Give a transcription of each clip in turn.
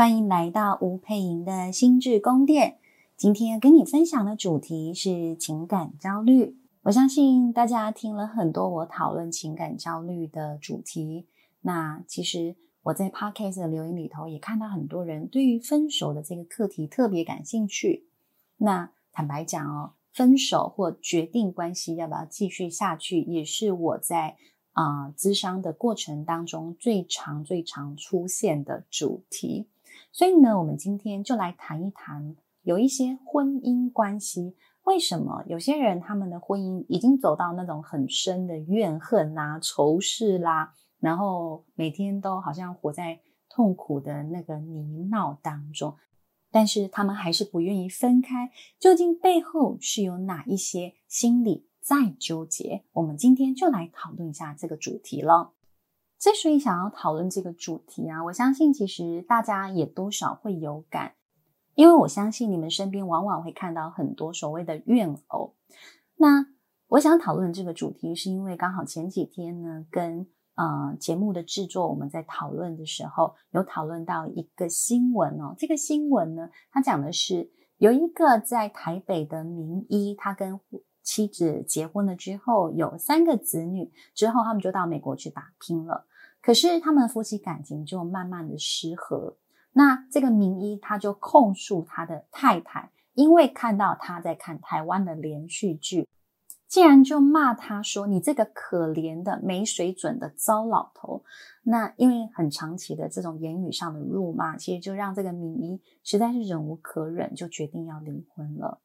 欢迎来到吴佩莹的心智宫殿。今天跟你分享的主题是情感焦虑。我相信大家听了很多我讨论情感焦虑的主题，那其实我在 Podcast 的留言里头也看到很多人对于分手的这个课题特别感兴趣。那坦白讲哦，分手或决定关系要不要继续下去，也是我在。啊、商的过程当中最常、最常出现的主题，所以呢，我们今天就来谈一谈，有一些婚姻关系，为什么有些人他们的婚姻已经走到那种很深的怨恨啊、仇视啦，然后每天都好像活在痛苦的那个泥淖当中，但是他们还是不愿意分开，究竟背后是有哪一些心理？再纠结，我们今天就来讨论一下这个主题了。之所以想要讨论这个主题啊，我相信其实大家也多少会有感，因为我相信你们身边往往会看到很多所谓的怨偶。那我想讨论这个主题，是因为刚好前几天呢，跟呃节目的制作我们在讨论的时候，有讨论到一个新闻哦。这个新闻呢，它讲的是有一个在台北的名医，他跟妻子结婚了之后，有三个子女，之后他们就到美国去打拼了。可是他们夫妻感情就慢慢的失和。那这个名医他就控诉他的太太，因为看到他在看台湾的连续剧，竟然就骂他说：“你这个可怜的没水准的糟老头。”那因为很长期的这种言语上的辱骂，其实就让这个名医实在是忍无可忍，就决定要离婚了。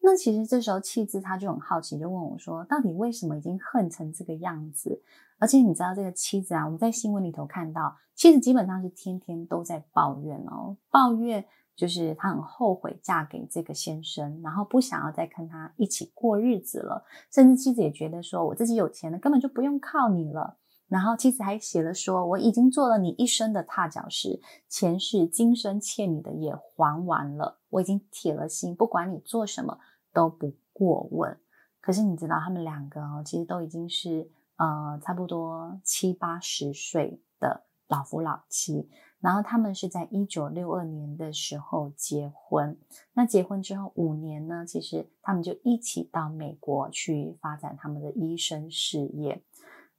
那其实这时候妻子他就很好奇，就问我说：“到底为什么已经恨成这个样子？而且你知道这个妻子啊，我们在新闻里头看到，妻子基本上是天天都在抱怨哦，抱怨就是她很后悔嫁给这个先生，然后不想要再跟他一起过日子了。甚至妻子也觉得说，我自己有钱了，根本就不用靠你了。然后妻子还写了说，我已经做了你一生的踏脚石，前世今生欠你的也还完了，我已经铁了心，不管你做什么。”都不过问，可是你知道他们两个哦，其实都已经是呃差不多七八十岁的老夫老妻，然后他们是在一九六二年的时候结婚，那结婚之后五年呢，其实他们就一起到美国去发展他们的医生事业。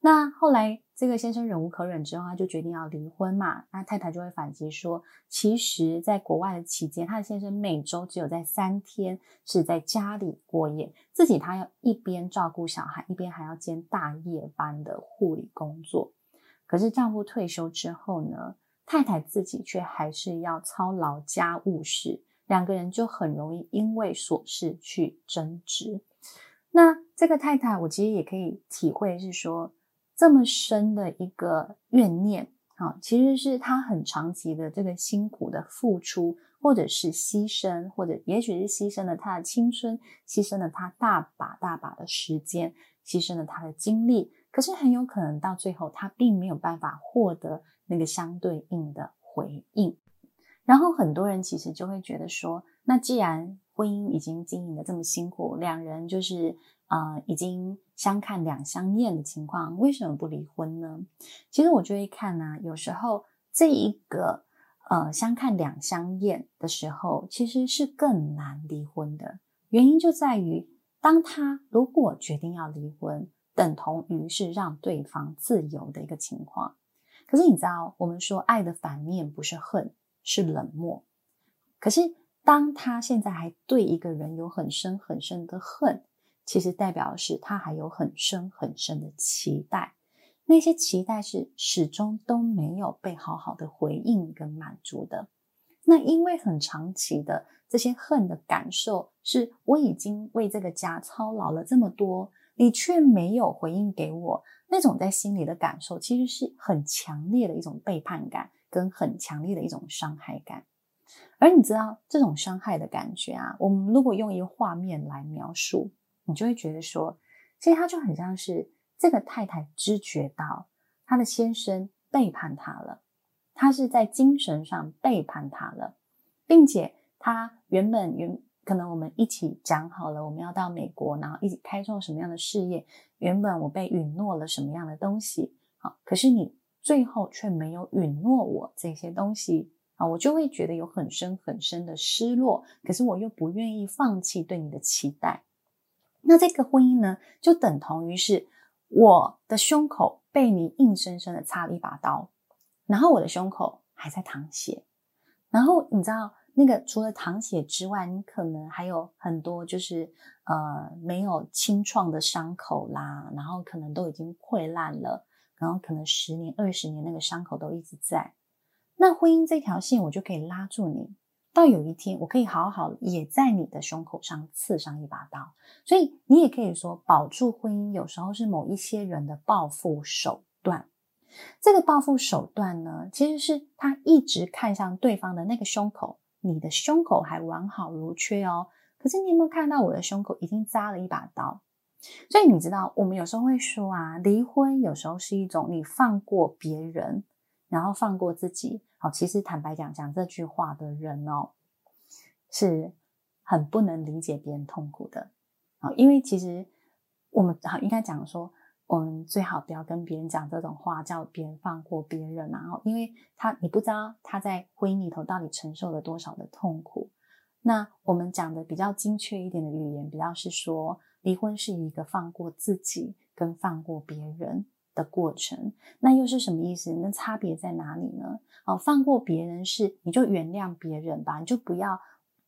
那后来，这个先生忍无可忍之后，他就决定要离婚嘛。那太太就会反击说，其实在国外的期间，他的先生每周只有在三天是在家里过夜，自己他要一边照顾小孩，一边还要兼大夜班的护理工作。可是丈夫退休之后呢，太太自己却还是要操劳家务事，两个人就很容易因为琐事去争执。那这个太太，我其实也可以体会是说。这么深的一个怨念啊，其实是他很长期的这个辛苦的付出，或者是牺牲，或者也许是牺牲了他的青春，牺牲了他大把大把的时间，牺牲了他的精力。可是很有可能到最后，他并没有办法获得那个相对应的回应。然后很多人其实就会觉得说，那既然婚姻已经经营得这么辛苦，两人就是。啊、呃，已经相看两相厌的情况，为什么不离婚呢？其实我就会看呢、有时候这一个呃相看两相厌的时候，其实是更难离婚的。原因就在于，当他如果决定要离婚，等同于是让对方自由的一个情况。可是你知道，我们说爱的反面不是恨，是冷漠。可是当他现在还对一个人有很深很深的恨。其实代表的是他还有很深很深的期待，那些期待是始终都没有被好好的回应跟满足的。那因为很长期的这些恨的感受，是我已经为这个家操劳了这么多，你却没有回应给我，那种在心里的感受，其实是很强烈的一种背叛感，跟很强烈的一种伤害感。而你知道这种伤害的感觉啊，我们如果用一个画面来描述。你就会觉得说，其实他就很像是这个太太知觉到她的先生背叛她了，他是在精神上背叛她了，并且他原本原可能我们一起讲好了，我们要到美国，然后一起开创什么样的事业，原本我被允诺了什么样的东西，好，可是你最后却没有允诺我这些东西啊，我就会觉得有很深很深的失落。可是我又不愿意放弃对你的期待。那这个婚姻呢，就等同于是我的胸口被你硬生生的插了一把刀，然后我的胸口还在淌血，然后你知道那个除了淌血之外，你可能还有很多就是呃没有清创的伤口啦，然后可能都已经溃烂了，然后可能十年二十年那个伤口都一直在。那婚姻这条线，我就可以拉住你。到有一天，我可以好好也在你的胸口上刺上一把刀，所以你也可以说，保住婚姻有时候是某一些人的报复手段。这个报复手段呢，其实是他一直看向对方的那个胸口，你的胸口还完好如缺哦，可是你有没有看到我的胸口已经扎了一把刀？所以你知道，我们有时候会说啊，离婚有时候是一种你放过别人，然后放过自己。其实坦白讲，讲这句话的人哦，是很不能理解别人痛苦的啊。因为其实我们好应该讲说，我们最好不要跟别人讲这种话，叫别人放过别人。然后，因为他你不知道他在婚姻里头到底承受了多少的痛苦。那我们讲的比较精确一点的语言，比较是说，离婚是一个放过自己跟放过别人的过程，那又是什么意思？那差别在哪里呢？哦，放过别人是你就原谅别人吧，你就不要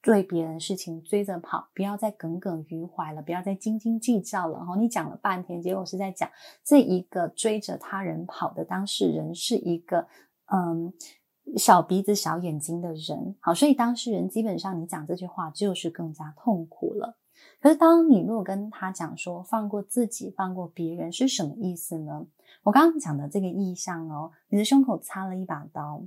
对别人事情追着跑，不要再耿耿于怀了，不要再斤斤计较了。哦，你讲了半天，结果是在讲这一个追着他人跑的当事人是一个嗯小鼻子小眼睛的人。好，所以当事人基本上你讲这句话就是更加痛苦了。可是当你如果跟他讲说放过自己，放过别人是什么意思呢？我刚刚讲的这个意象哦，你的胸口插了一把刀，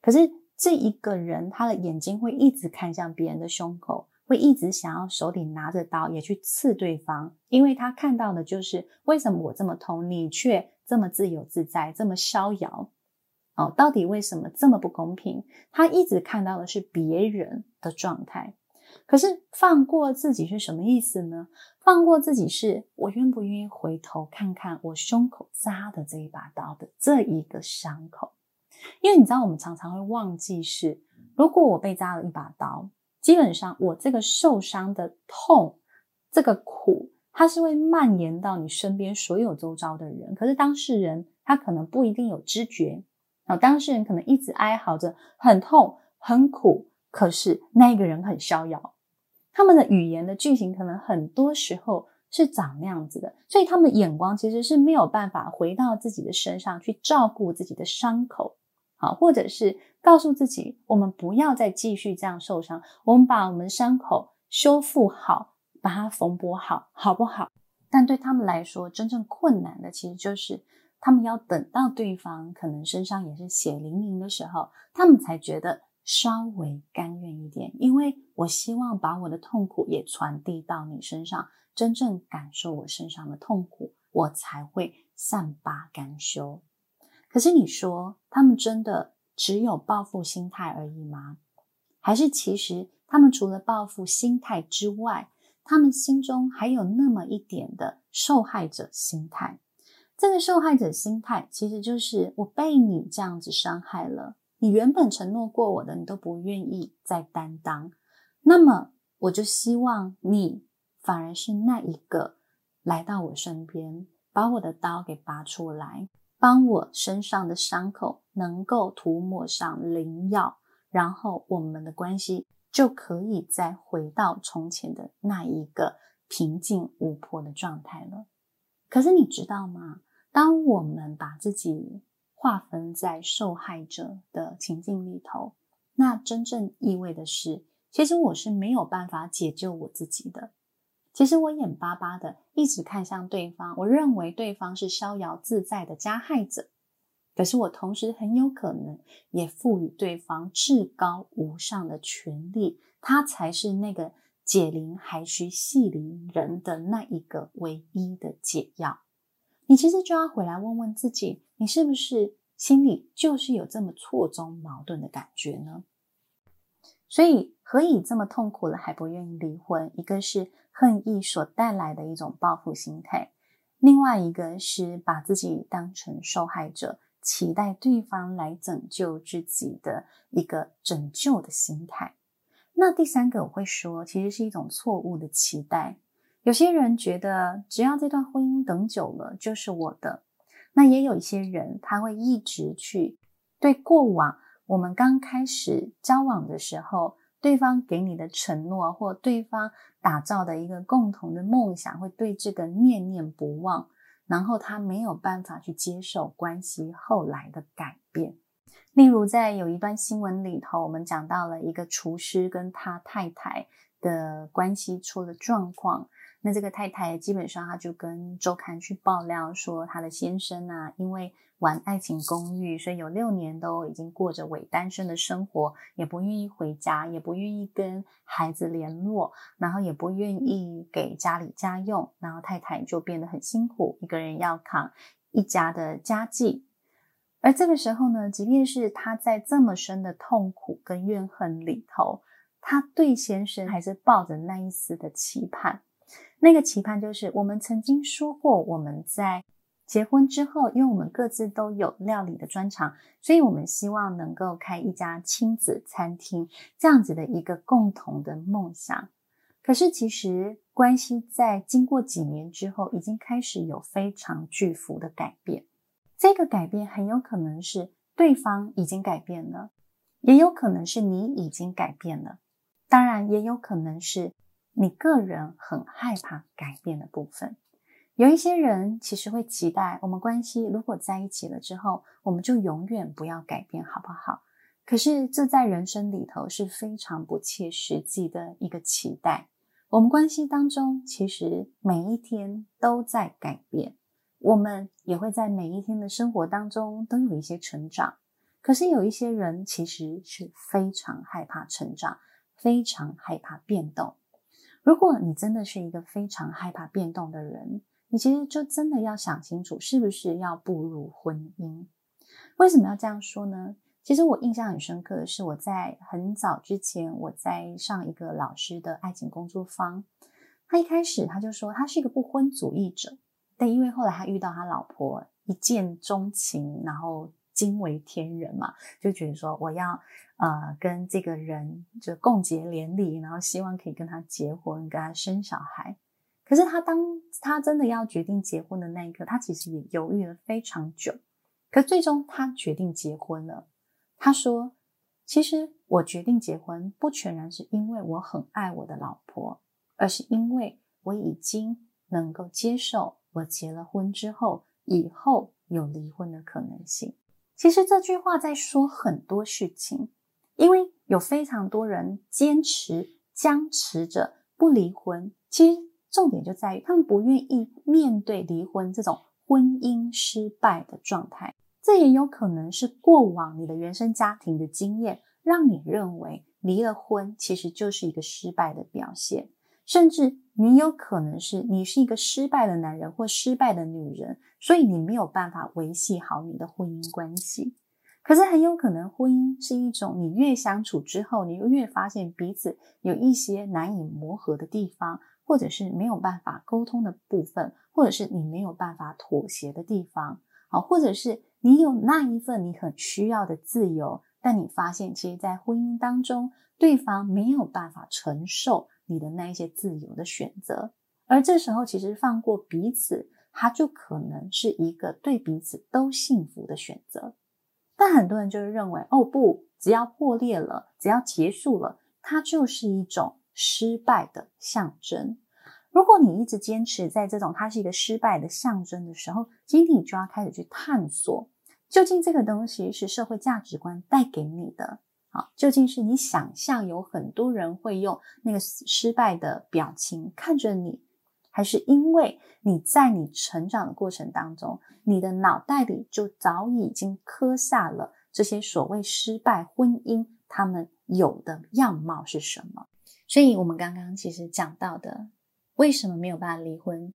可是这一个人他的眼睛会一直看向别人的胸口，会一直想要手里拿着刀也去刺对方，因为他看到的就是为什么我这么痛，你却这么自由自在，这么逍遥，哦，到底为什么这么不公平？他一直看到的是别人的状态。可是放过自己是什么意思呢？放过自己是我愿不愿意回头看看我胸口扎的这一把刀的这一个伤口？因为你知道，我们常常会忘记是，如果我被扎了一把刀，基本上我这个受伤的痛，这个苦，它是会蔓延到你身边所有周遭的人。可是当事人他可能不一定有知觉，然后当事人可能一直哀嚎着，很痛很苦。可是那个人很逍遥，他们的语言的句型可能很多时候是长那样子的，所以他们的眼光其实是没有办法回到自己的身上去照顾自己的伤口，好，或者是告诉自己，我们不要再继续这样受伤，我们把我们伤口修复好，把它缝补好，好不好？但对他们来说，真正困难的其实就是他们要等到对方可能身上也是血淋淋的时候，他们才觉得。稍微甘愿一点，因为我希望把我的痛苦也传递到你身上，真正感受我身上的痛苦，我才会善罢甘休。可是你说，他们真的只有报复心态而已吗？还是其实他们除了报复心态之外，他们心中还有那么一点的受害者心态？这个受害者心态其实就是我被你这样子伤害了。你原本承诺过我的，你都不愿意再担当，那么我就希望你反而是那一个来到我身边，把我的刀给拔出来，帮我身上的伤口能够涂抹上灵药，然后我们的关系就可以再回到从前的那一个平静无波的状态了。可是你知道吗？当我们把自己划分在受害者的情境里头，那真正意味的是，其实我是没有办法解救我自己的。其实我眼巴巴的一直看向对方，我认为对方是逍遥自在的加害者，可是我同时很有可能也赋予对方至高无上的权利，他才是那个解铃还须系铃人的那一个唯一的解药。你其实就要回来问问自己，你是不是心里就是有这么错综矛盾的感觉呢？所以何以这么痛苦了还不愿意离婚？一个是恨意所带来的一种报复心态，另外一个是把自己当成受害者，期待对方来拯救自己的一个拯救的心态。那第三个我会说，其实是一种错误的期待。有些人觉得，只要这段婚姻等久了就是我的。那也有一些人，他会一直去对过往我们刚开始交往的时候，对方给你的承诺，或对方打造的一个共同的梦想，会对这个念念不忘。然后他没有办法去接受关系后来的改变。例如，在有一段新闻里头，我们讲到了一个厨师跟他太太的关系出了状况。那这个太太基本上，她就跟周刊去爆料说，她的先生啊，因为玩爱情公寓，所以有六年都已经过着伪单身的生活，也不愿意回家，也不愿意跟孩子联络，然后也不愿意给家里家用，然后太太就变得很辛苦，一个人要扛一家的家计。而这个时候呢，即便是她在这么深的痛苦跟怨恨里头，她对先生还是抱着那一丝的期盼。那个期盼就是，我们曾经说过，我们在结婚之后，因为我们各自都有料理的专长，所以我们希望能够开一家亲子餐厅，这样子的一个共同的梦想。可是，其实关系在经过几年之后，已经开始有非常巨幅的改变。这个改变很有可能是对方已经改变了，也有可能是你已经改变了，当然，也有可能是。你个人很害怕改变的部分，有一些人其实会期待我们关系如果在一起了之后，我们就永远不要改变，好不好？可是这在人生里头是非常不切实际的一个期待。我们关系当中其实每一天都在改变，我们也会在每一天的生活当中都有一些成长。可是有一些人其实是非常害怕成长，非常害怕变动。如果你真的是一个非常害怕变动的人，你其实就真的要想清楚，是不是要步入婚姻？为什么要这样说呢？其实我印象很深刻的是，我在很早之前，我在上一个老师的爱情工作坊，他一开始他就说他是一个不婚主义者，但因为后来他遇到他老婆一见钟情，然后。惊为天人嘛，就觉得说我要呃跟这个人就共结连理，然后希望可以跟他结婚，跟他生小孩。可是他当他真的要决定结婚的那一刻，他其实也犹豫了非常久。可最终他决定结婚了。他说：“其实我决定结婚，不全然是因为我很爱我的老婆，而是因为我已经能够接受我结了婚之后，以后有离婚的可能性。”其实这句话在说很多事情，因为有非常多人坚持僵持着不离婚。其实重点就在于他们不愿意面对离婚这种婚姻失败的状态。这也有可能是过往你的原生家庭的经验，让你认为离了婚其实就是一个失败的表现，甚至。你有可能是你是一个失败的男人或失败的女人，所以你没有办法维系好你的婚姻关系。可是很有可能，婚姻是一种你越相处之后，你越发现彼此有一些难以磨合的地方，或者是没有办法沟通的部分，或者是你没有办法妥协的地方，好，或者是你有那一份你很需要的自由，但你发现其实，在婚姻当中，对方没有办法承受。你的那一些自由的选择，而这时候其实放过彼此，它就可能是一个对彼此都幸福的选择。但很多人就是认为，哦不，只要破裂了，只要结束了，它就是一种失败的象征。如果你一直坚持在这种它是一个失败的象征的时候，今天你就要开始去探索，究竟这个东西是社会价值观带给你的。究竟是你想象有很多人会用那个失败的表情看着你，还是因为你在你成长的过程当中，你的脑袋里就早已经刻下了这些所谓失败婚姻他们有的样貌是什么？所以，我们刚刚其实讲到的，为什么没有办法离婚？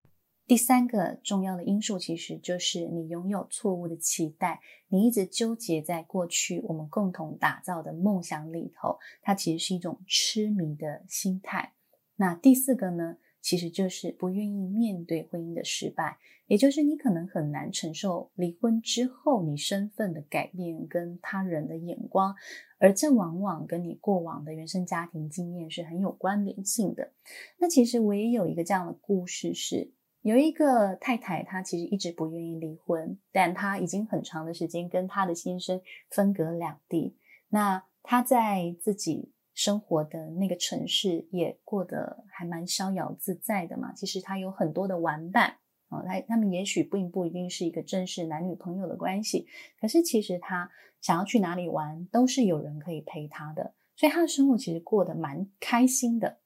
第三个重要的因素，其实就是你拥有错误的期待，你一直纠结在过去我们共同打造的梦想里头，它其实是一种痴迷的心态。那第四个呢，其实就是不愿意面对婚姻的失败，也就是你可能很难承受离婚之后你身份的改变跟他人的眼光，而这往往跟你过往的原生家庭经验是很有关联性的。那其实我也有一个这样的故事是。有一个太太，她其实一直不愿意离婚，但她已经很长的时间跟她的先生分隔两地。那她在自己生活的那个城市也过得还蛮逍遥自在的嘛。其实她有很多的玩伴啊，他他们也许并不一定是一个正式男女朋友的关系，可是其实她想要去哪里玩，都是有人可以陪她的，所以她的生活其实过得蛮开心的。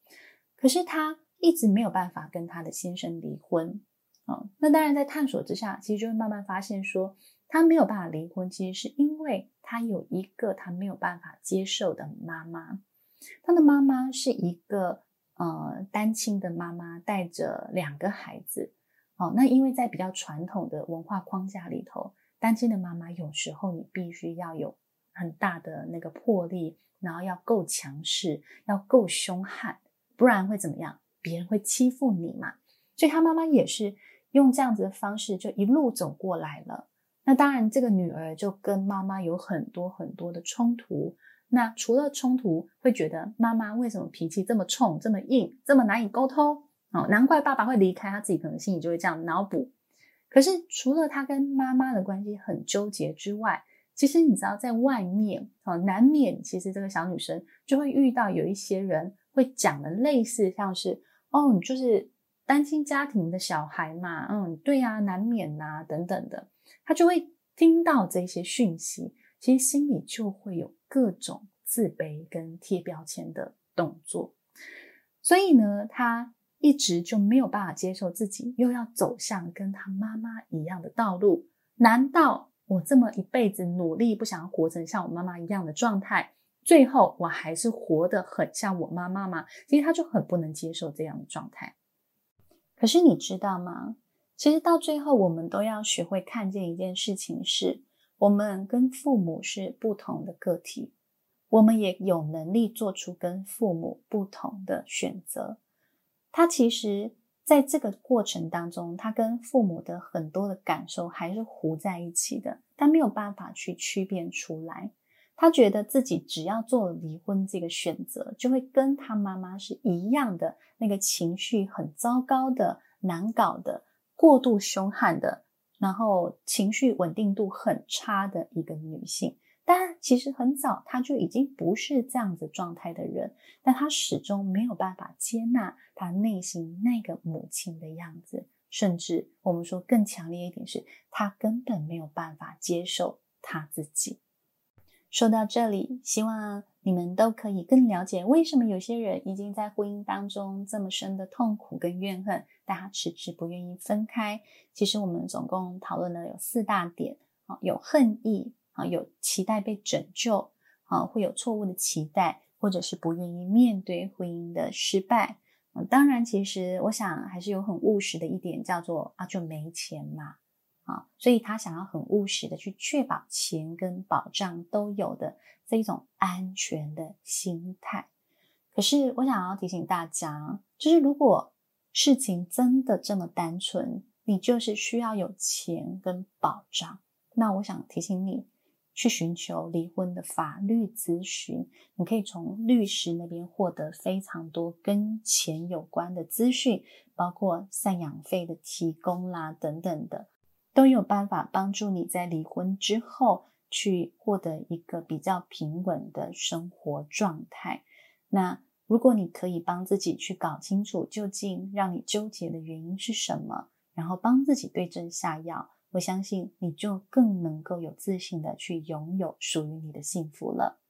可是她。一直没有办法跟他的先生离婚，哦，那当然在探索之下，其实就会慢慢发现说，他没有办法离婚，其实是因为他有一个他没有办法接受的妈妈。他的妈妈是一个呃单亲的妈妈，带着两个孩子。哦，那因为在比较传统的文化框架里头，单亲的妈妈有时候你必须要有很大的那个魄力，然后要够强势，要够凶悍，不然会怎么样？别人会欺负你嘛，所以他妈妈也是用这样子的方式，就一路走过来了。那当然，这个女儿就跟妈妈有很多很多的冲突。那除了冲突，会觉得妈妈为什么脾气这么冲、这么硬、这么难以沟通？哦，难怪爸爸会离开，他自己可能心里就会这样脑补。可是除了他跟妈妈的关系很纠结之外，其实你知道，在外面哦，难免其实这个小女生就会遇到有一些人会讲的类似像是。哦，你就是单亲家庭的小孩嘛，嗯，对呀，难免呐，等等的，他就会听到这些讯息，其实心里就会有各种自卑跟贴标签的动作，所以呢，他一直就没有办法接受自己又要走向跟他妈妈一样的道路。难道我这么一辈子努力，不想要活成像我妈妈一样的状态？最后我还是活得很像我妈妈吗？其实他就很不能接受这样的状态。可是你知道吗？其实到最后，我们都要学会看见一件事情是：我们跟父母是不同的个体，我们也有能力做出跟父母不同的选择。他其实在这个过程当中，他跟父母的很多的感受还是糊在一起的，他没有办法去区辨出来。他觉得自己只要做了离婚这个选择，就会跟他妈妈是一样的，那个情绪很糟糕的、难搞的、过度凶悍的，然后情绪稳定度很差的一个女性。但其实很早他就已经不是这样子状态的人，但他始终没有办法接纳他内心那个母亲的样子，甚至我们说更强烈一点是，他根本没有办法接受他自己。说到这里，希望你们都可以更了解为什么有些人已经在婚姻当中这么深的痛苦跟怨恨，但他迟迟不愿意分开。其实我们总共讨论了有四大点啊，有恨意啊，有期待被拯救啊，会有错误的期待，或者是不愿意面对婚姻的失败。当然，其实我想还是有很务实的一点，叫做啊，就没钱嘛。啊，所以他想要很务实的去确保钱跟保障都有的这一种安全的心态。可是我想要提醒大家，就是如果事情真的这么单纯，你就是需要有钱跟保障，那我想提醒你去寻求离婚的法律咨询。你可以从律师那边获得非常多跟钱有关的资讯，包括赡养费的提供啦等等的。都有办法帮助你在离婚之后去获得一个比较平稳的生活状态。那如果你可以帮自己去搞清楚究竟让你纠结的原因是什么，然后帮自己对症下药，我相信你就更能够有自信的去拥有属于你的幸福了。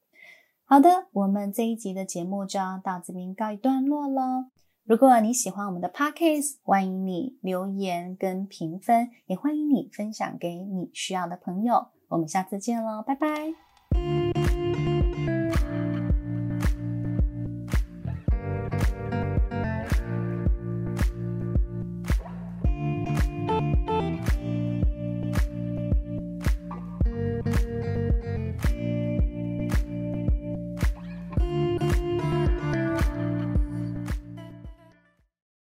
好的，我们这一集的节目就要到这边告一段落喽。如果你喜欢我们的 Podcast，欢迎你留言跟评分，也欢迎你分享给你需要的朋友。我们下次见喽，拜拜。